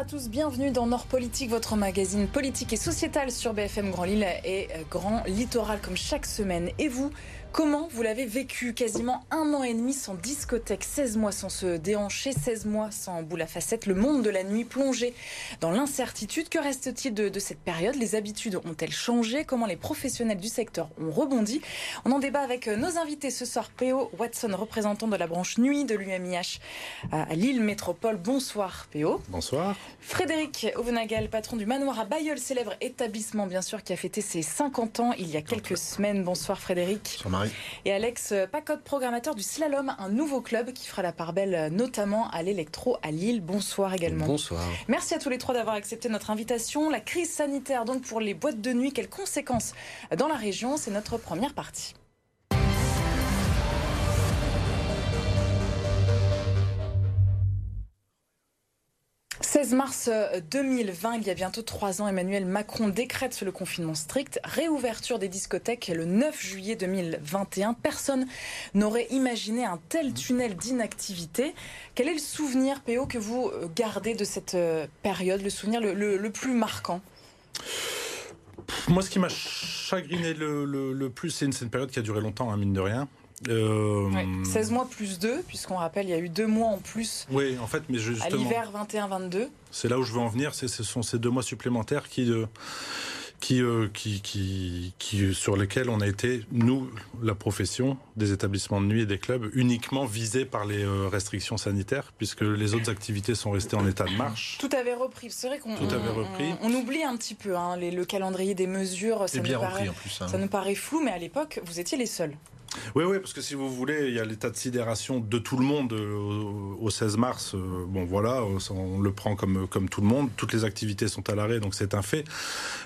à tous, bienvenue dans Nord Politique, votre magazine politique et sociétal sur BFM Grand Lille et Grand Littoral comme chaque semaine. Et vous Comment vous l'avez vécu Quasiment un an et demi sans discothèque, 16 mois sans se déhancher, 16 mois sans boule à facettes, le monde de la nuit plongé dans l'incertitude. Que reste-t-il de, de, cette période? Les habitudes ont-elles changé? Comment les professionnels du secteur ont rebondi? On en débat avec nos invités ce soir. P.O. Watson, représentant de la branche nuit de l'UMIH à Lille Métropole. Bonsoir P.O. Bonsoir. Frédéric Auvenagal, patron du manoir à Bayeul, célèbre établissement bien sûr qui a fêté ses 50 ans il y a quelques semaines. Bonsoir Frédéric. Bonsoir et Alex Pacotte, programmateur du Slalom, un nouveau club qui fera la part belle notamment à l'électro à Lille. Bonsoir également. Bonsoir. Merci à tous les trois d'avoir accepté notre invitation. La crise sanitaire donc pour les boîtes de nuit, quelles conséquences dans la région? C'est notre première partie. 16 mars 2020, euh, il y a bientôt trois ans, Emmanuel Macron décrète le confinement strict, réouverture des discothèques le 9 juillet 2021. Personne n'aurait imaginé un tel tunnel d'inactivité. Quel est le souvenir, PO, que vous euh, gardez de cette euh, période, le souvenir le, plus marquant? Moi, ce qui m'a chagriné le, plus, c'est une, période qui a duré longtemps, hein, mine de rien. 16 euh, mois plus 2, puisqu'on rappelle, il y a eu deux mois en plus. Oui, en fait, mais justement. À l'hiver 21-22. C'est là où je veux en venir, ce sont ces deux mois supplémentaires qui. Euh, euh, qui, qui, qui, sur lesquels on a été, nous, la profession des établissements de nuit et des clubs, uniquement visés par les restrictions sanitaires, puisque les autres activités sont restées en état de marche. Tout avait repris. C'est vrai qu'on on, oublie un petit peu hein, le calendrier des mesures. Ça, bien paraît, en plus, hein. ça nous paraît flou, mais à l'époque, vous étiez les seuls. Oui, oui, parce que si vous voulez, il y a l'état de sidération de tout le monde euh, au 16 mars. Euh, bon, voilà, on le prend comme, comme tout le monde. Toutes les activités sont à l'arrêt, donc c'est un fait.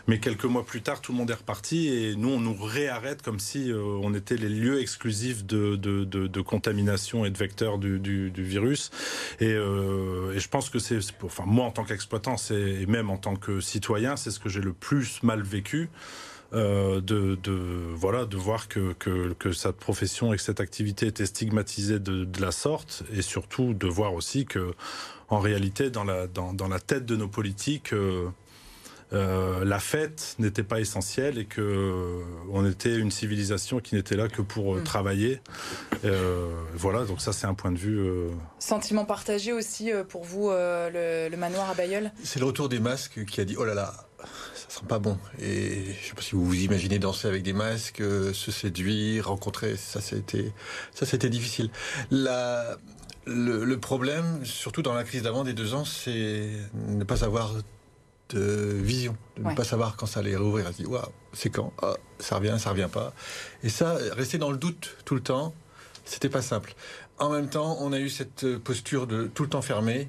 Mais quelques mois plus tard, tout le monde est reparti et nous, on nous réarrête comme si euh, on était les lieux exclusifs de, de, de, contamination et de vecteurs du, du, virus. Et, et, je pense que c'est, enfin, moi en tant qu'exploitant, et même en tant que citoyen, c'est ce que j'ai le plus mal vécu. Euh, de, voilà, de voir que, que, cette profession et que cette activité était stigmatisée de, la sorte, et surtout de voir aussi que, en réalité, dans la, dans, dans la tête de nos politiques, euh, euh, la fête n'était pas essentielle et que on était une civilisation qui n'était là que pour mm. travailler. voilà, donc ça c'est un point de vue. Sentiment partagé aussi pour vous, le, le, manoir à Bayeul C'est le retour des masques qui a dit oh là là, ça sent pas bon. Et je sais pas si vous vous imaginez danser avec des masques, euh, se séduire, rencontrer, ça c'était, ça c'était difficile. La, le, problème, surtout dans la crise d'avant des deux ans, c'est ne pas avoir de vision, de ne pas savoir quand ça allait rouvrir. Se dit, waouh, c'est quand? Ah, Ça revient, ça revient pas. Et ça, rester dans le doute tout le temps, c'était pas simple. En même temps, on a eu cette posture de tout le temps fermé,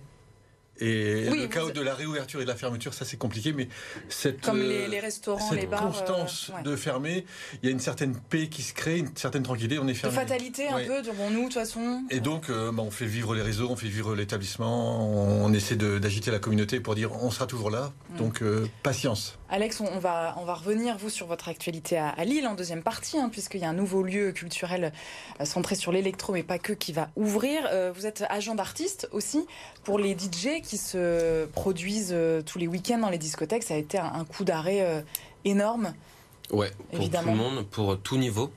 et le chaos de la réouverture et de la fermeture, ça c'est compliqué, mais cette, Comme les, euh, restaurants, cette les bars, constance euh, de fermer, il y a une certaine paix qui se crée, une certaine tranquillité, on est fermé. De fatalité un peu, dirons-nous, de toute façon. Et donc, euh, bah, on fait vivre les réseaux, on fait vivre l'établissement, on, essaie d'agiter la communauté pour dire on sera toujours là, mm. donc patience. Alex, on, va, on va revenir, vous, sur votre actualité à, Lille en deuxième partie, hein, puisqu'il y a un nouveau lieu culturel centré sur l'électro, mais pas que, qui va ouvrir. vous êtes agent d'artiste aussi pour les DJ qui se produisent euh, tous les week-ends dans les discothèques, ça a été un, coup d'arrêt euh, énorme. Ouais, pour évidemment. tout le monde, pour tout niveau.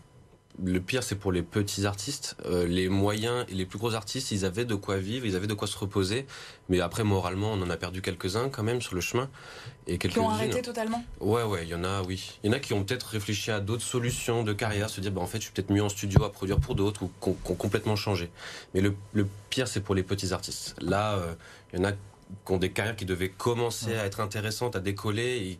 Le pire, c'est pour les petits artistes. Euh, les moyens et les plus gros artistes, ils avaient de quoi vivre, ils avaient de quoi se reposer. Mais après, moralement, on en a perdu quelques-uns quand même sur le chemin. Et quelques qui ont arrêté totalement Ouais, ouais, il y en a, oui. Il y en a qui ont peut-être réfléchi à d'autres solutions de carrière, se dire, bah, en fait, je suis peut-être mieux en studio à produire pour d'autres ou qui ont, complètement changé. Mais le, pire, c'est pour les petits artistes. Là, il y en a qui ont des carrières qui devaient commencer à être intéressantes, à décoller, et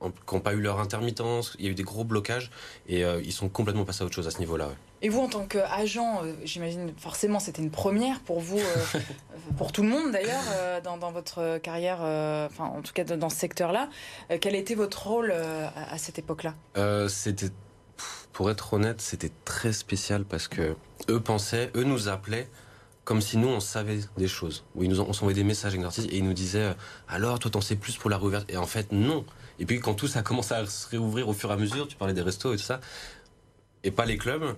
qui n'ont pas eu leur intermittence, il y a eu des gros blocages, et euh, ils sont complètement passés à autre chose à ce niveau-là. Et vous, en tant qu'agent, euh, j'imagine forcément c'était une première pour vous, euh, pour tout le monde d'ailleurs, dans, votre carrière, enfin en tout cas dans ce secteur-là. quel était votre rôle à, cette époque-là? C'était, pour être honnête, c'était très spécial parce que eux pensaient, eux nous appelaient comme si nous on savait des choses. Où ils nous on s'envoyait des messages avec l'artiste et ils nous disaient euh, alors toi t'en sais plus pour la réouverture et en fait non. Et puis quand tout ça a commencé à se réouvrir au fur et à mesure, tu parlais des restos et tout ça, et pas les clubs,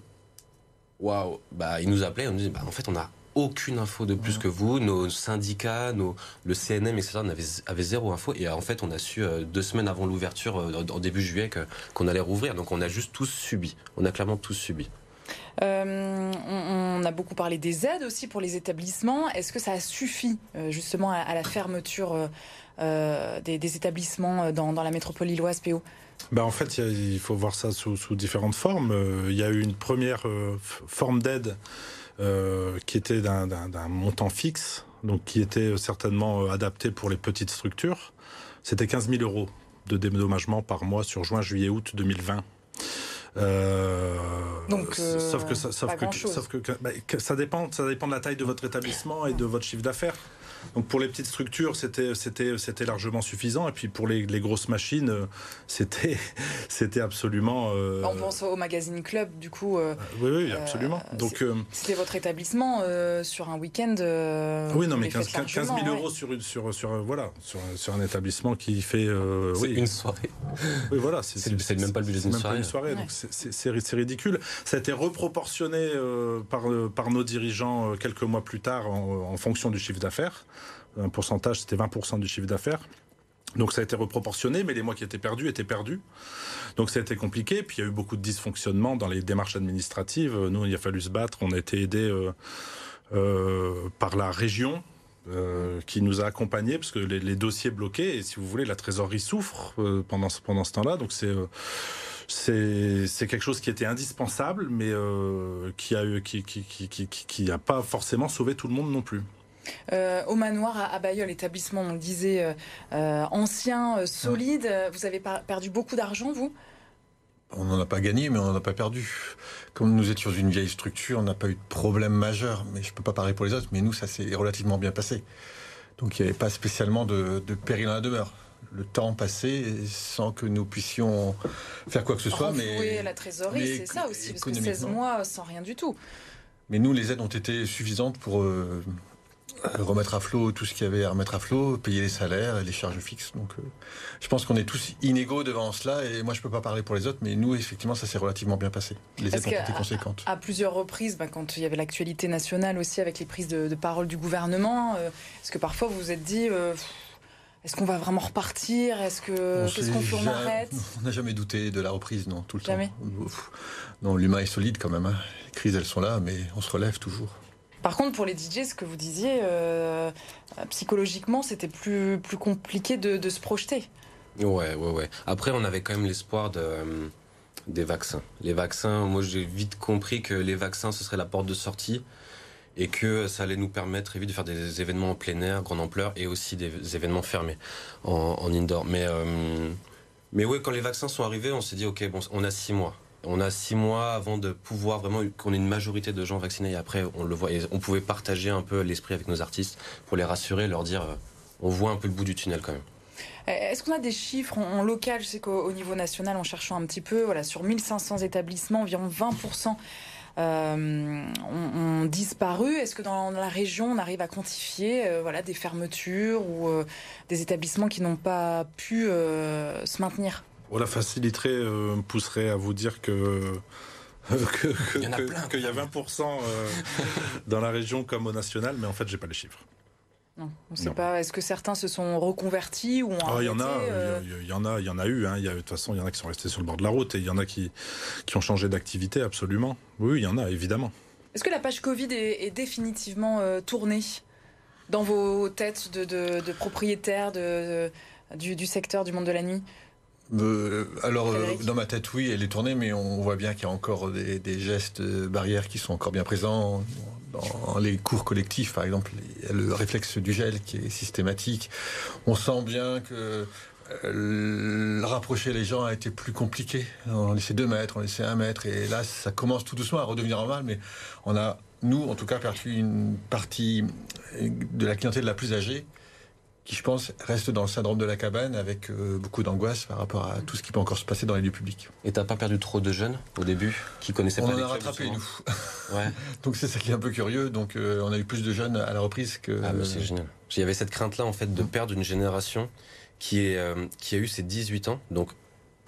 waouh, bah ils nous appelaient, on nous disait bah en fait on a aucune info de plus que vous. Nos syndicats, nos, le CNM, etc. Avait, avait zéro info. Et en fait, on a su deux semaines avant l'ouverture, en début juillet, qu'on allait rouvrir. Donc on a juste tous subi. On a clairement tous subi. Euh, on, a beaucoup parlé des aides aussi pour les établissements. Est-ce que ça suffit euh, justement à, la fermeture euh, des, établissements dans, la métropole lilloise, PO ben en fait, il, faut voir ça sous, différentes formes. Il y a eu une première forme d'aide qui était d'un montant fixe, donc qui était certainement adapté pour les petites structures. C'était 15 000 euros de dédommagement par mois sur juin, juillet, août 2020. Euh, Donc, sauf que, sauf que, sauf que, bah, que, ça dépend, ça dépend de la taille de votre établissement et de votre chiffre d'affaires. Donc pour les petites structures, c'était c'était c'était largement suffisant. Et puis pour les, les grosses machines, euh, c'était c'était absolument. Euh... On pense au magazine club, du coup. Euh, oui, oui, absolument. Donc euh, c'était votre établissement sur un week-end. oui, non, mais 15, 15 000 euros sur une sur sur voilà sur, sur un établissement qui fait. c'est une soirée. Oui, voilà. C'est même pas le budget d'une soirée. Une soirée Donc c'est ridicule. Ça a été reproportionné par par nos dirigeants quelques mois plus tard en, en fonction du chiffre d'affaires un pourcentage, c'était 20% du chiffre d'affaires. Donc ça a été reproportionné, mais les mois qui étaient perdus étaient perdus. Donc ça a été compliqué. Puis il y a eu beaucoup de dysfonctionnements dans les démarches administratives. Nous, il a fallu se battre. On a été aidés euh, euh, par la région. Euh, qui nous a accompagnés parce que les, dossiers bloqués et si vous voulez la trésorerie souffre pendant ce temps-là donc c'est quelque chose qui était indispensable mais qui a pas forcément sauvé tout le monde non plus. Euh, au manoir à, Bayol, établissement, on le disait, euh, euh, ancien, solide. Vous avez perdu beaucoup d'argent, vous? On n'en a pas gagné, mais on n'en a pas perdu. Comme nous étions une vieille structure, on n'a pas eu de problème majeur. Mais je ne peux pas parler pour les autres, mais nous, ça s'est relativement bien passé. Donc il n'y avait pas spécialement de, péril dans la demeure. Le temps passé sans que nous puissions faire quoi que ce soit. Mais la trésorerie, c'est ça aussi, parce que 16 mois sans rien du tout. Mais nous, les aides ont été suffisantes pour remettre à flot tout ce qu'il y avait à remettre à flot, payer les salaires et les charges fixes. Donc, euh, je pense qu'on est tous inégaux devant cela. Et moi, je peux pas parler pour les autres, mais nous, effectivement, ça s'est relativement bien passé. Les aides ont été conséquentes. À, plusieurs reprises, bah, quand il y avait l'actualité nationale aussi avec les prises de, parole du gouvernement, euh, est-ce que parfois vous vous êtes dit euh, est-ce qu'on va vraiment repartir? Est-ce que qu'est-ce qu'on fait On arrête? On n'a jamais douté de la reprise, non, tout le jamais. temps. Non, l'humain est solide quand même. Hein. Les crises, elles sont là, mais on se relève toujours. Par contre, pour les DJ, ce que vous disiez, euh, psychologiquement, c'était plus, plus compliqué de, se projeter. Ouais, ouais, ouais. Après, on avait quand même l'espoir de, euh, des vaccins. Les vaccins, moi, j'ai vite compris que les vaccins, ce serait la porte de sortie et que ça allait nous permettre vite de faire des événements en plein air, grande ampleur, et aussi des événements fermés en, indoor. Mais, euh, mais ouais, quand les vaccins sont arrivés, on s'est dit, ok, bon, on a six mois. On a six mois avant de pouvoir vraiment qu'on ait une majorité de gens vaccinés. Et après, on le voit. on pouvait partager un peu l'esprit avec nos artistes pour les rassurer, leur dire, euh, on voit un peu le bout du tunnel quand même. Euh, est-ce qu'on a des chiffres en, local? Je sais qu'au niveau national, en cherchant un petit peu, voilà, sur 1500 établissements, environ 20% euh, ont, disparu. Est-ce que dans la région, on arrive à quantifier voilà, des fermetures ou des établissements qui n'ont pas pu se maintenir? La faciliterait euh, me pousserait à vous dire que qu'il y, a 20% euh, dans la région comme au national, mais en fait, j'ai pas les chiffres. Non, on ne sait pas. Est-ce que certains se sont reconvertis ou ont ah, Il y en a, euh il y, en a, il y en a eu. Hein. Il y a, de toute façon, il y en a qui sont restés sur le bord de la route et il y en a qui qui ont changé d'activité, absolument. Oui, il y en a, évidemment. Est-ce que la page Covid est, définitivement tournée dans vos têtes de, propriétaires de, du secteur du monde de la nuit? Euh, alors, euh, dans ma tête, oui, elle est tournée, mais on voit bien qu'il y a encore des, gestes euh, barrières qui sont encore bien présents. Dans les cours collectifs, par exemple, il y a le réflexe du gel qui est systématique. On sent bien que rapprocher les gens a été plus compliqué. On laissait deux mètres, on laissait un mètre, et là, ça commence tout doucement à redevenir normal, mais on a, nous, en tout cas, perdu une partie de la clientèle la plus âgée qui, je pense, reste dans le syndrome de la cabane avec euh, beaucoup d'angoisse par rapport à tout ce qui peut encore se passer dans les lieux publics. Et t'as pas perdu trop de jeunes au début qui connaissaient on pas On en a rattrapé, nous. Ouais. donc c'est ça qui est un peu curieux. Donc euh, on a eu plus de jeunes à la reprise que. Ah, bah, c'est génial. Il y avait cette crainte-là, en fait, de mm. perdre une génération qui, est, euh, qui a eu ses 18 ans. Donc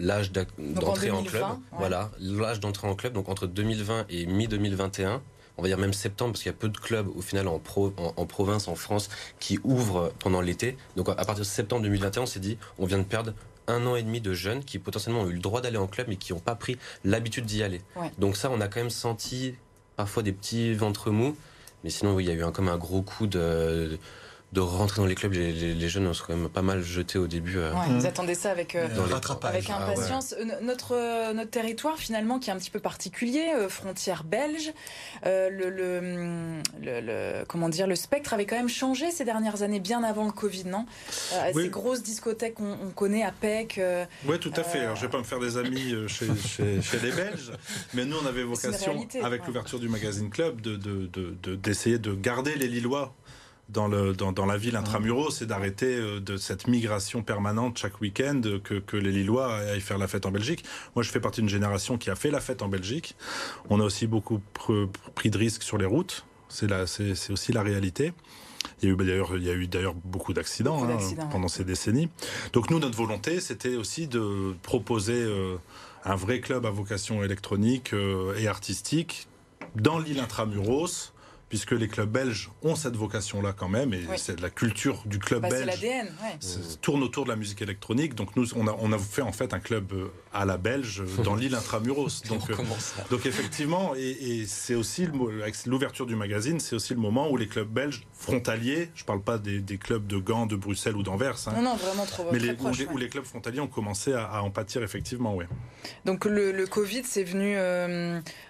l'âge d'entrée en, club. Voilà, l'âge d'entrée en club, donc entre 2020 et mi-2021 on va dire même septembre, parce qu'il y a peu de clubs au final en, en, province, en France, qui ouvrent pendant l'été. Donc à partir de septembre 2021, on s'est dit, on vient de perdre un an et demi de jeunes qui potentiellement ont eu le droit d'aller en club mais qui n'ont pas pris l'habitude d'y aller. Donc ça, on a quand même senti parfois des petits ventres mous. Mais sinon, oui, il y a eu un, comme un gros coup de, de rentrer dans les clubs. Les, jeunes ont quand même pas mal jeté au début. Euh, vous attendez ça avec, euh, avec ah impatience. Euh, notre, notre territoire, finalement, qui est un petit peu particulier, frontière belge, le, le, comment dire, le spectre avait quand même changé ces dernières années, bien avant le Covid, non? Ces grosses discothèques qu'on on connaît à PEC. oui, tout à fait. Alors, je vais pas me faire des amis chez, chez, les Belges, mais nous, on avait vocation, avec l'ouverture du magazine Club, d'essayer de, de, de garder les Lillois dans, le, dans, dans la ville intramuros, c'est d'arrêter euh, de cette migration permanente chaque week-end que, que les Lillois aillent faire la fête en Belgique. Moi, je fais partie d'une génération qui a fait la fête en Belgique. On a aussi beaucoup pris de risques sur les routes. C'est c'est aussi la réalité. Il y a eu d'ailleurs, il y a eu d'ailleurs beaucoup d'accidents hein, pendant ces décennies. Donc nous, notre volonté, c'était aussi de proposer euh, un vrai club à vocation électronique euh, et artistique dans l'île intramuros puisque les clubs belges ont cette vocation-là quand même, et c'est la culture du club bah, belge. l'ADN, tourne autour de la musique électronique. Donc nous, on a, on a fait en fait un club euh, à la belge euh, dans l'île intramuros. Donc, euh, donc effectivement, et, c'est aussi avec l'ouverture du magazine, c'est aussi le moment où les clubs belges frontaliers, je ne parle pas des, clubs de Gand, de Bruxelles ou d'Anvers, hein, non, non, vraiment trop, mais les, où, les, clubs frontaliers ont commencé à, en pâtir effectivement, oui. Donc le, Covid, c'est venu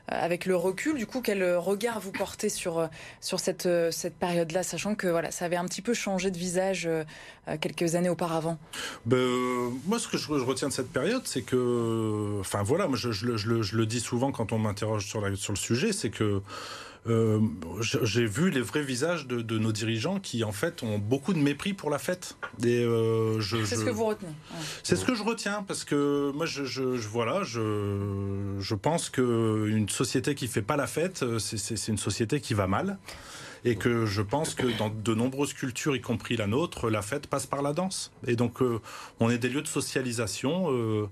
avec le recul. Du coup, quel regard vous portez sur sur cette, euh, cette période-là, sachant que voilà, ça avait un petit peu changé de visage euh, euh, quelques années auparavant. Ben, Moi, ce que je, retiens de cette période, c'est que, enfin voilà, moi, je, je, le dis souvent quand on m'interroge sur, sur le sujet, c'est que euh, j'ai vu les vrais visages de, nos dirigeants qui, en fait, ont beaucoup de mépris pour la fête. Euh, c'est ce que vous retenez. C'est ce que je retiens parce que moi, je, je voilà, je, je pense qu'une société qui fait pas la fête, c'est une société qui va mal. Et que je pense que dans de nombreuses cultures, y compris la nôtre, la fête passe par la danse. Et donc, euh, on est des lieux de socialisation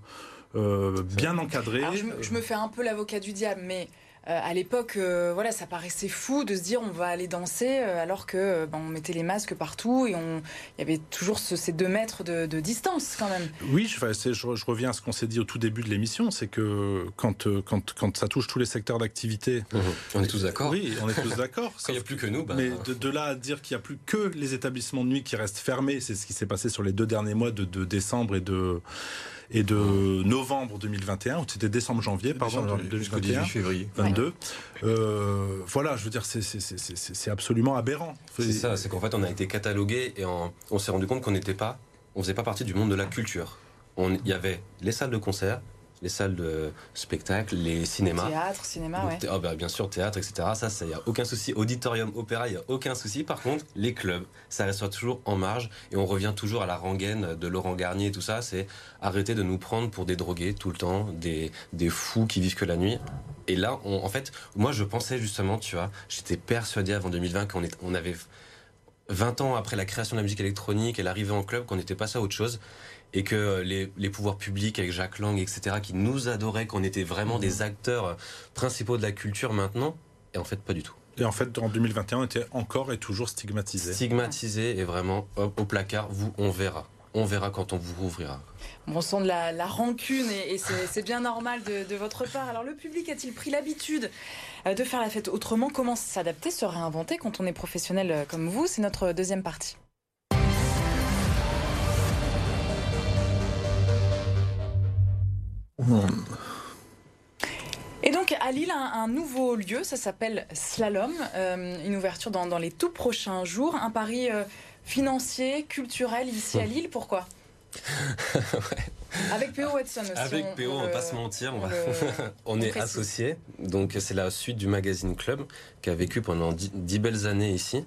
bien encadrés. je, me, fais un peu l'avocat du diable, mais euh, à l'époque, euh, voilà, ça paraissait fou de se dire on va aller danser euh, alors que ben, on mettait les masques partout et on, il y avait toujours ces deux mètres de, distance quand même. Oui, je, je, reviens à ce qu'on s'est dit au tout début de l'émission, c'est que quand, quand, quand ça touche tous les secteurs d'activité, mmh. on est tous d'accord. Oui, on est tous d'accord. il n'y a plus que nous, ben, mais de, là à dire qu'il n'y a plus que les établissements de nuit qui restent fermés, c'est ce qui s'est passé sur les deux derniers mois de, de décembre et de et de novembre 2021, ou c'était décembre-janvier, pardon, 2021, février 22. Euh, voilà, je veux dire, c'est absolument aberrant. C'est ça, c'est qu'en fait, on a été catalogué et on s'est rendu compte qu'on n'était pas, on faisait pas partie du monde de la culture. Il y avait les salles de concert, les salles de spectacle, les cinémas. Théâtre, cinéma, ouais. Oh, bah, bien sûr, théâtre, etc. Ça, il n'y a aucun souci. Auditorium, opéra, il n'y a aucun souci. Par contre, les clubs, ça reste toujours en marge. Et on revient toujours à la rengaine de Laurent Garnier et tout ça. C'est arrêter de nous prendre pour des drogués tout le temps, des, des fous qui vivent que la nuit. Et là, en fait, moi, je pensais justement, tu vois, j'étais persuadé avant 2020 qu'on on avait 20 ans après la création de la musique électronique et l'arrivée en club qu'on était passé à autre chose et que les, pouvoirs publics avec Jacques Lang, etc., qui nous adoraient, qu'on était vraiment des mhm. acteurs principaux de la culture maintenant, et en fait pas du tout. Et en fait, en 2021, on était encore et toujours stigmatisé. Stigmatisé et vraiment au placard, vous, on verra. On verra quand on vous rouvrira. on sent de la, rancune et, c'est bien normal de, de, votre part. Alors le public a-t-il pris l'habitude euh, de faire la fête autrement? Comment s'adapter, se réinventer quand on est professionnel euh, comme vous? C'est notre deuxième partie. Et donc à Lille, un, nouveau lieu, ça s'appelle Slalom, euh, une ouverture dans, les tout prochains jours, un pari euh, financier, culturel ici à Lille, pourquoi? Avec PO Watson aussi. Avec PO, on, va pas se mentir, on, est associés. Donc c'est la suite du magazine Club qui a vécu pendant dix, belles années ici.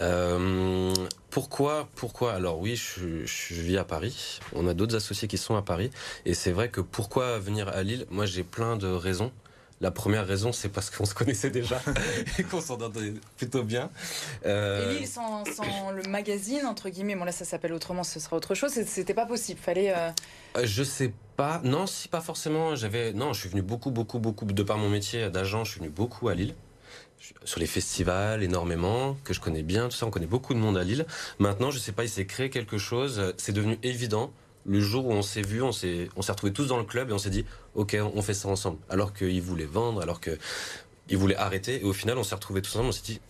Euh, pourquoi Pourquoi? Alors oui, je, je, vis à Paris. On a d'autres associés qui sont à Paris. Et c'est vrai que pourquoi venir à Lille? Moi j'ai plein de raisons. La première raison, c'est parce qu'on se connaissait déjà et qu'on s'entendait plutôt bien. Euh... Et Lille, sans, le magazine, entre guillemets, bon là ça s'appelle autrement, ce sera autre chose, c'était pas possible. Fallait. Euh... euh je sais pas. Non, si pas forcément. J'avais. Non, je suis venu beaucoup, beaucoup, beaucoup, de par mon métier d'agent, je suis venu beaucoup à Lille. sur les festivals énormément, que je connais bien, tout ça, on connaît beaucoup de monde à Lille. Maintenant, je sais pas, il s'est créé quelque chose, c'est devenu évident. Le jour où on s'est vu, on s'est, on s'est retrouvés tous dans le club et on s'est dit, ok, on fait ça ensemble. Alors qu'ils voulaient vendre, alors qu'ils voulaient arrêter. Et au final, on s'est retrouvés tous ensemble, on s'est dit,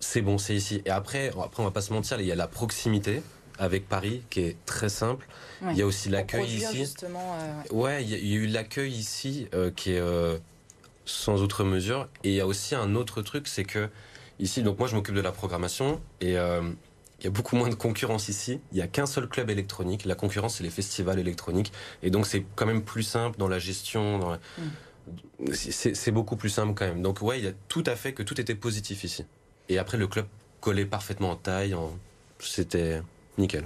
c'est bon, c'est ici. Et après, après, on va pas se mentir, il y a la proximité avec Paris qui est très simple. Il y a aussi l'accueil ici. Euh, ouais, il y, a eu l'accueil ici euh, qui est euh, sans outre mesure. Et il y a aussi un autre truc, c'est que ici, donc moi je m'occupe de la programmation et il y a beaucoup moins de concurrence ici. Il n'y a qu'un seul club électronique. La concurrence, c'est les festivals électroniques. Et donc, c'est quand même plus simple dans la gestion. Mm. C'est beaucoup plus simple quand même. Donc, ouais, il y a tout à fait que tout était positif ici. Et après, le club collait parfaitement en taille. C'était nickel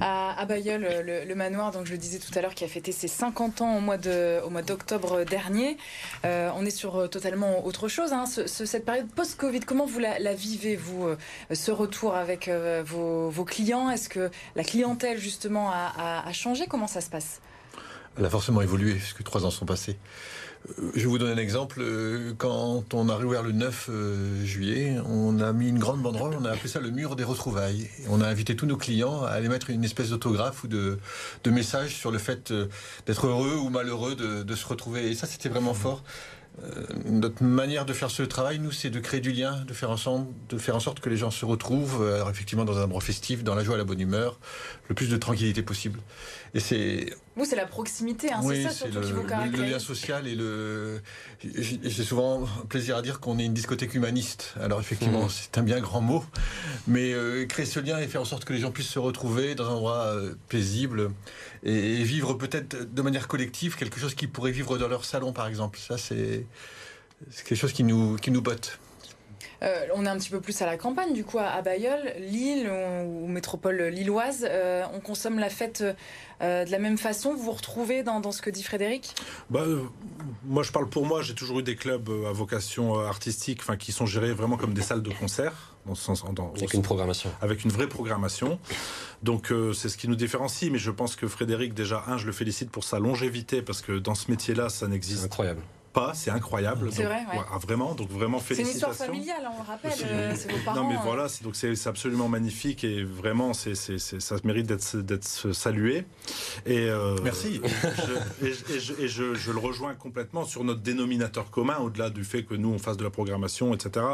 à, Bayeul, le, manoir, donc je le disais tout à l'heure, qui a fêté ses 50 ans au mois d'octobre dernier. Euh, on est sur euh, totalement autre chose. Hein. cette période post-Covid, comment vous la, vivez, vous, euh, ce retour avec vos, clients? Est-ce que la clientèle justement a, a changé? Comment ça se passe? Elle a forcément évolué, puisque trois ans sont passés. Je vais vous donner un exemple. Euh, quand on a réouvert le 9 euh, juillet, on a mis une grande banderole, on a appelé ça le mur des retrouvailles. On a invité tous nos clients à aller mettre une espèce d'autographe ou de, message sur le fait euh, d'être heureux ou malheureux de se retrouver. Et ça, c'était vraiment fort. Euh, notre manière de faire ce travail, nous, c'est de créer du lien, de faire, ensemble, de faire en sorte que les gens se retrouvent, euh, alors effectivement dans un endroit festif, dans la joie et la bonne humeur, le plus de tranquillité possible. Et c'est. Vous, c'est la proximité, hein, c'est ça surtout qui vous caractérise. Le lien social et le. J'ai souvent plaisir à dire qu'on est une discothèque humaniste. Alors effectivement, mmh. c'est un bien grand mot, mais euh, créer ce lien et faire en sorte que les gens puissent se retrouver dans un endroit paisible et, vivre peut-être de manière collective quelque chose qu'ils pourraient vivre dans leur salon, par exemple. Ça, c'est quelque chose qui nous, qui nous botte. Euh, on est un petit peu plus à la campagne, du coup, à, Bayeul, Lille ou, métropole lilloise. Euh, on consomme la fête euh, de la même façon. Vous vous retrouvez dans, ce que dit Frédéric? Bah, Moi, je parle pour moi. J'ai toujours eu des clubs à vocation artistique qui sont gérés vraiment comme des salles de concert. Dans ce sens, avec une programmation. Avec une vraie programmation. Donc c'est ce qui nous différencie. Mais je pense que Frédéric, déjà, un, je le félicite pour sa longévité parce que dans ce métier-là, ça n'existe incroyable pas, c'est incroyable. C'est vrai, ah, vraiment, donc vraiment félicitations. C'est une histoire familiale, on le rappelle, euh, c'est vos parents. Non mais hein. voilà, donc c'est absolument magnifique et vraiment, c'est ça mérite d'être salué. Et euh, merci. et, je, le rejoins complètement sur notre dénominateur commun, au-delà du fait que nous on fasse de la programmation, etc.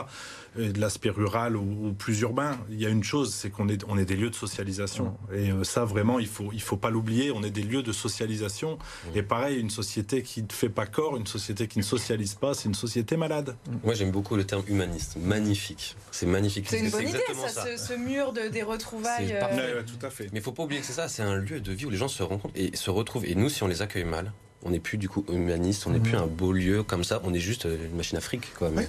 Et de l'aspect rural ou, plus urbain. Il y a une chose, c'est qu'on est on est des lieux de socialisation. Et euh, ça vraiment, il faut il faut pas l'oublier. On est des lieux de socialisation. Et pareil, une société qui ne fait pas corps, une société qui ne socialise pas, c'est une société malade. Moi, j'aime beaucoup le terme humaniste. Magnifique. C'est magnifique. C'est une bonne idée, ça, Ce, mur de, des retrouvailles. Euh... tout à fait. Mais il faut pas oublier que c'est ça. C'est un lieu de vie où les gens se rencontrent et se retrouvent. Et nous, si on les accueille mal, on n'est plus du coup humaniste, on n'est plus mmh. un beau lieu comme ça, on est juste euh, une machine afrique. Quoi, mais...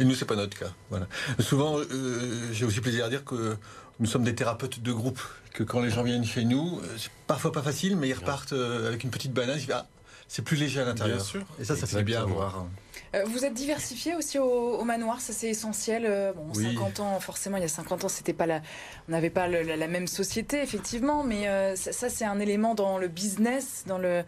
et nous, c'est pas notre cas. Voilà. Souvent, euh, j'ai aussi plaisir à dire que nous sommes des thérapeutes de groupe, que quand les gens viennent chez nous, euh, c'est parfois pas facile, mais ils repartent avec une petite banane, ils disent, ah, c'est plus léger à l'intérieur. Bien sûr. Et ça, ça fait bien à voir. Euh, vous êtes diversifié aussi au, manoir, ça c'est essentiel. Euh, bon, 50 ans, forcément, il y a 50 ans, c'était pas la, on n'avait pas la, même société, effectivement, mais euh, ça, c'est un élément dans le business, dans le,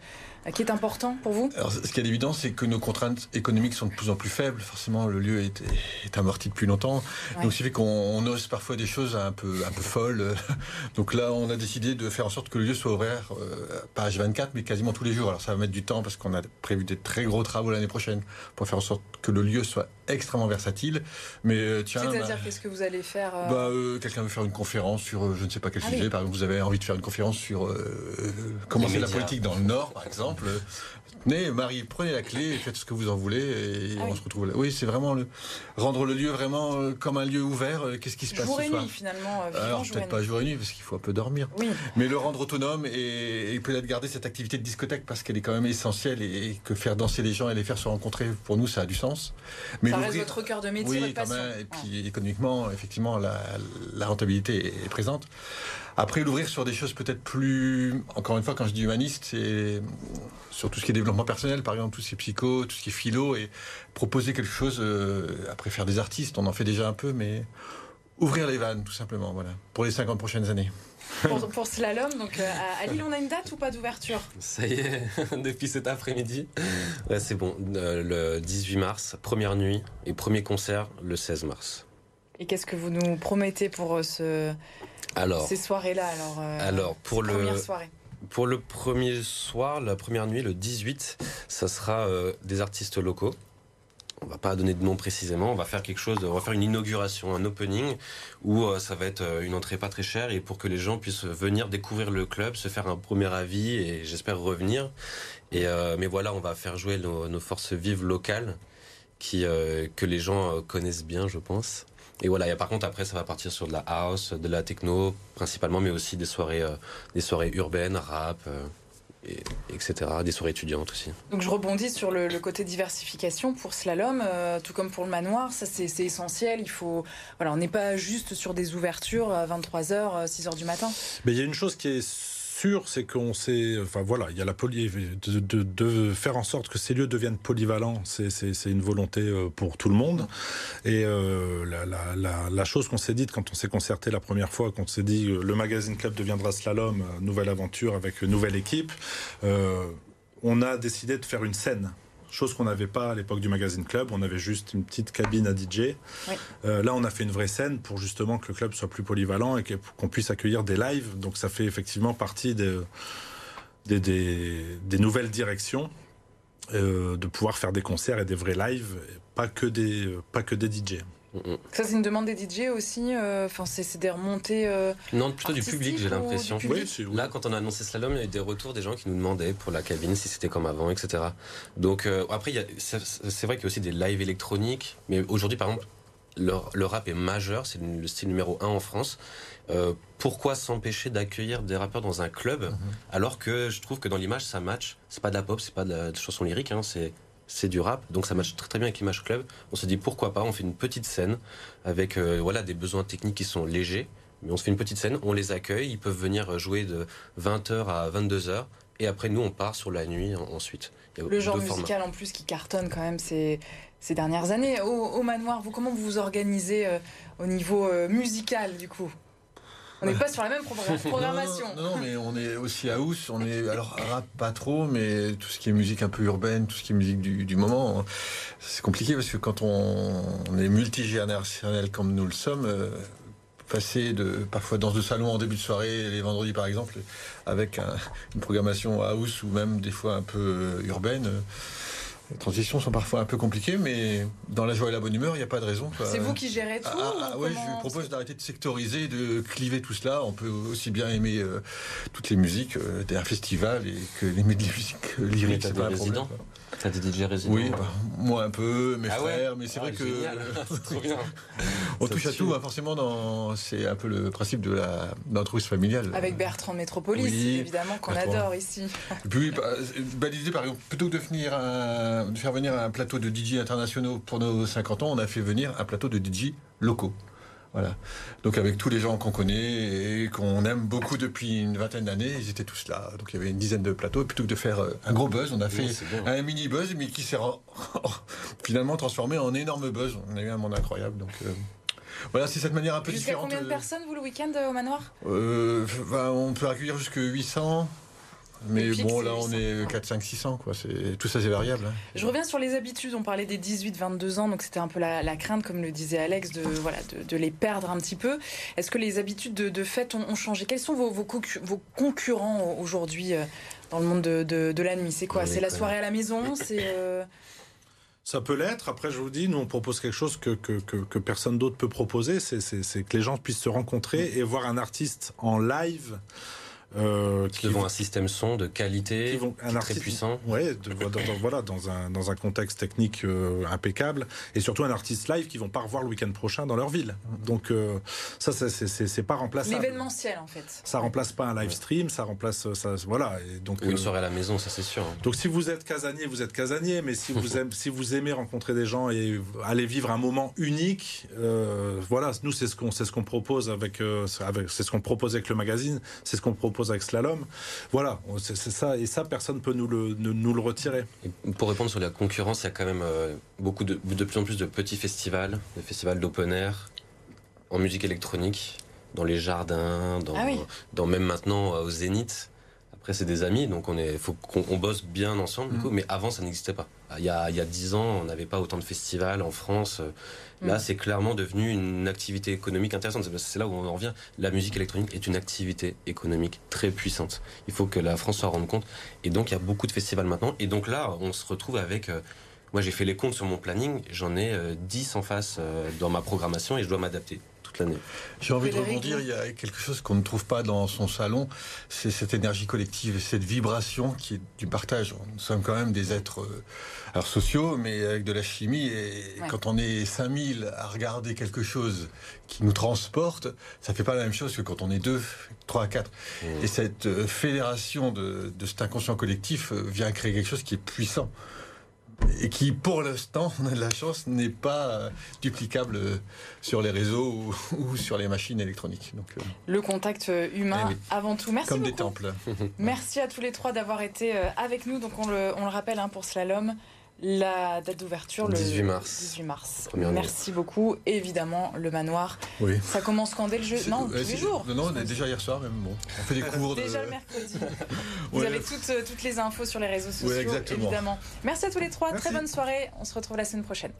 qui est important pour vous? Alors, ce qui est évident, c'est que nos contraintes économiques sont de plus en plus faibles. Forcément, le lieu est, est amorti depuis longtemps. Donc, ce qui fait qu'on ose parfois des choses un peu, un peu folles. Donc là, on a décidé de faire en sorte que le lieu soit ouvert, pas H24, mais quasiment tous les jours. Alors, ça va mettre du temps parce qu'on a prévu des très gros travaux l'année prochaine pour faire en sorte que le lieu soit extrêmement versatile. Mais euh, tiens, c'est-à-dire bah, qu'est-ce que vous allez faire euh bah, euh, Quelqu'un veut faire une conférence sur je ne sais pas quel ah sujet. Par exemple, vous avez envie de faire une conférence sur comment c'est la politique dans le Nord, par exemple. Tenez, Marie, prenez la clé, faites ce que vous en voulez, et ah on se retrouve là. Oui, c'est vraiment le, rendre le lieu vraiment comme un lieu ouvert. Qu'est-ce qui se passe jour ce et nuit, finalement. Alors peut-être pas jour et nuit parce qu'il faut un peu dormir. Oui. Mais le rendre autonome et, peut-être garder cette activité de discothèque parce qu'elle est quand même essentielle et, que faire danser les gens et les faire se rencontrer pour nous ça a du sens. Mais ça reste votre cœur de métier, oui, Quand même, et puis économiquement, effectivement, la, la rentabilité est présente. Après, l'ouvrir sur des choses peut-être plus. Encore une fois, quand je dis humaniste, c'est sur tout ce qui est développement personnel, par exemple, tout ce qui est psycho, tout ce qui est philo, et proposer quelque chose. Euh, après, faire des artistes, on en fait déjà un peu, mais ouvrir les vannes, tout simplement, voilà, pour les 50 prochaines années. pour, pour slalom. Donc euh, à, Lille, on a une date ou pas d'ouverture? Ça y est, depuis cet après-midi. Ouais, c'est bon. Euh, le 18 mars, première nuit et premier concert le 16 mars. Et qu'est-ce que vous nous promettez pour euh, ce, Alors, ces soirées-là alors, euh, alors pour le premières soirées? pour le premier soir, la première nuit, le 18, ça sera euh, des artistes locaux. On va pas donner de nom précisément. On va faire quelque chose. on va faire une inauguration, un opening où euh, ça va être euh, une entrée pas très chère et pour que les gens puissent venir découvrir le club, se faire un premier avis et j'espère revenir. Et euh, mais voilà, on va faire jouer nos, forces vives locales qui que les gens connaissent bien, je pense. Et voilà. Et par contre, après, ça va partir sur de la house, de la techno principalement, mais aussi des soirées, des soirées urbaines, rap, et, etc. Des soirées étudiantes aussi. Donc je rebondis sur le, le côté diversification pour slalom, euh, tout comme pour le manoir, ça c'est essentiel. Il faut, voilà, on n'est pas juste sur des ouvertures à 23h, 6h du matin. Mais il y a une chose qui est sûre, c'est qu'on sait, enfin voilà, il y a la poly, de, faire en sorte que ces lieux deviennent polyvalents. C'est- une volonté euh, pour tout le monde. Et euh, la, chose qu'on s'est dite quand on s'est concerté la première fois, quand on s'est dit euh, le magazine club deviendra slalom, nouvelle aventure avec une nouvelle équipe, on a décidé de faire une scène. Chose qu'on n'avait pas à l'époque du magazine club, on avait juste une petite cabine à DJ. Oui. Euh, là, on a fait une vraie scène pour justement que le club soit plus polyvalent et qu'on puisse accueillir des lives. Donc, ça fait effectivement partie des, des, des- des nouvelles directions euh, de pouvoir faire des concerts et des vrais lives, pas que des, pas que des DJ. Ça c'est une demande des DJ aussi. euh, Enfin c'est c'est des remontées. euh, Non, plutôt du public, j'ai l'impression. oui. Là, quand on a annoncé Slalom, il y a eu des retours des gens qui nous demandaient pour la cabine si c'était comme avant, etc. Donc euh, après, c'est vrai qu'il y a aussi des lives électroniques, mais aujourd'hui, par exemple, le, le rap est majeur, c'est le style numéro un en France. Euh, pourquoi s'empêcher d'accueillir des rappeurs dans un club alors que je trouve que dans l'image ça match c'est pas de la pop c'est pas de la chanson lyrique hein, c'est c'est du rap donc ça match très très bien avec l'image club on se dit pourquoi pas on fait une petite scène avec euh, voilà des besoins techniques qui sont légers mais on se fait une petite scène on les accueille ils peuvent venir jouer de 20h à 22h et après nous on part sur la nuit en- ensuite Il y a Le genre formats. musical en plus qui cartonne quand même ces, ces dernières années. Au, au manoir, vous comment vous vous organisez euh, au niveau euh, musical du coup? On n'est pas sur la même progra- programmation. Non, non, non, mais on est aussi à house. On est alors rap pas trop, mais tout ce qui est musique un peu urbaine, tout ce qui est musique du, du moment, c'est compliqué parce que quand on, on est multigénérationnel comme nous le sommes. euh, passer de parfois danse de salon en début de soirée les vendredis par exemple avec un- une programmation house ou même des fois un peu euh, urbaine euh, les transitions sont parfois un peu compliquées mais dans la joie et la bonne humeur il n'y a pas de raison quoi. C'est vous qui gérez tout Ah, ah, ou ouais, je lui propose d'arrêter de sectoriser, de cliver tout cela. On peut aussi bien aimer euh, toutes les musiques euh, d'un festival et que des musiques lyriques, c'est pas un problème. quoi. T'as des DJ résidents Oui, bah, moi un peu, mes Ah ouais frères, mais c'est Ah, vrai que génial. C'est trop bien on touche à tout. hein, forcément, dans c'est un peu le principe de la d'entreprise familiale. Avec Bertrand de Métropolis, Oui, évidemment qu'on adore ici. Et puis, bah, bah, l'idée, par exemple, plutôt que de, finir un- de faire venir un plateau de DJ internationaux pour nos 50 ans, on a fait venir un plateau de DJ locaux. Voilà. Donc avec tous les gens qu'on connaît et qu'on aime beaucoup depuis une vingtaine d'années, ils étaient tous là. Donc il y avait une dizaine de plateaux. Et plutôt que de faire euh, un gros buzz, on a fait Oui, un mini buzz, mais qui s'est finalement transformé en énorme buzz. On a eu un monde incroyable. Donc euh, voilà, c'est cette manière un peu Jusqu'à différente. combien de personnes vous le week-end euh, au manoir? Euh, bah, on peut accueillir jusque 800. Mais bon, là, on 800. est 4, 5, 600, quoi. Tout ça, c'est variable. hein. Je reviens sur les habitudes. On parlait des 18-22 ans, donc c'était un peu la, la crainte, comme le disait Alex, de, voilà, de, de les perdre un petit peu. Est-ce que les habitudes de, de fête ont, ont changé? Quels sont vos, vos, concu- vos concurrents aujourd'hui euh, dans le monde de, de- de la nuit? C'est quoi? C'est la soirée à la maison? C'est euh, Ça peut l'être. Après, je vous dis, nous, on propose quelque chose que, que, que, que personne d'autre peut proposer. C'est que les gens puissent se rencontrer et voir un artiste en live. Euh, qui devant vont- un système son de qualité qui vont- qui est très artiste- puissant Ouais, de- dans, dans- voilà, dans un, dans un contexte technique euh, impeccable. Et surtout un artiste live qui vont pas revoir le week-end prochain dans leur ville. Donc, euh, ça, ça, c'est- pas remplaçable. l'événementiel, en fait. Ça remplace pas un live stream, ça remplace. Ça, voilà. Et donc, ou une euh, soirée à la maison ça c'est sûr donc si vous êtes casanier, vous êtes casanier, mais si vous aimez, si vous aimez rencontrer des gens et aller vivre un moment unique, euh, voilà, nous c'est ce qu'on c'est ce qu'on propose avec, euh, avec c'est ce qu'on propose avec le magazine, c'est ce qu'on propose avec Slalom. Voilà, c'est ça et ça personne peut nous le ne- nous le retirer. Et pour répondre sur la concurrence, il y a quand même euh, beaucoup de, de plus en plus de petits festivals, des festivals d'open air en musique électronique. dans les jardins, dans, Ah oui. dans même maintenant euh, au Zénith. Après, c'est des amis, donc on est, faut qu'on on bosse bien ensemble. du Mm. coup. Mais avant, ça n'existait pas. Il y a dix ans, on n'avait pas autant de festivals en France. Là, Mm. c'est clairement devenu une activité économique intéressante. C'est- C'est là où on en revient. La musique électronique est une activité économique très puissante. Il faut que la France s'en rende compte. Et donc, il y a beaucoup de festivals maintenant. Et donc là, on se retrouve avec. euh, moi, j'ai fait les comptes sur mon planning. J'en ai euh, 10 en face euh, dans ma programmation et je dois m'adapter toute l'année. J'ai envie de rebondir, il y a quelque chose qu'on ne trouve pas dans son salon, c'est cette énergie collective, cette vibration qui est du partage. Nous sommes quand même des êtres euh, alors sociaux, mais avec de la chimie, et Ouais. quand on est 5000 à regarder quelque chose qui nous transporte, ça fait pas la même chose que quand on est deux, trois à quatre. Et cette euh, fédération de, de cet inconscient collectif euh, vient créer quelque chose qui est puissant. Et qui, pour l'instant, on a de la chance, n'est pas euh, duplicable euh, sur les réseaux ou, ou sur les machines électroniques. Donc, euh, Le contact humain Eh oui. avant tout. Merci comme beaucoup. des temples. Merci à tous les trois d'avoir été avec nous. Donc on le, on le rappelle hein, pour Slalom, la date d'ouverture le 18 mars. 18 mars. Première nuit. Merci beaucoup. Évidemment, le manoir. Oui. Ça commence quand dès le jeu? Non, tous les jours. Non, non, déjà hier soir même. Bon, on fait des cours de. Déjà le mercredi. Vous Ouais. avez toutes, euh, toutes les infos sur les réseaux sociaux, exactement. évidemment. Merci à tous les trois. Très bonne soirée. On se retrouve la semaine prochaine.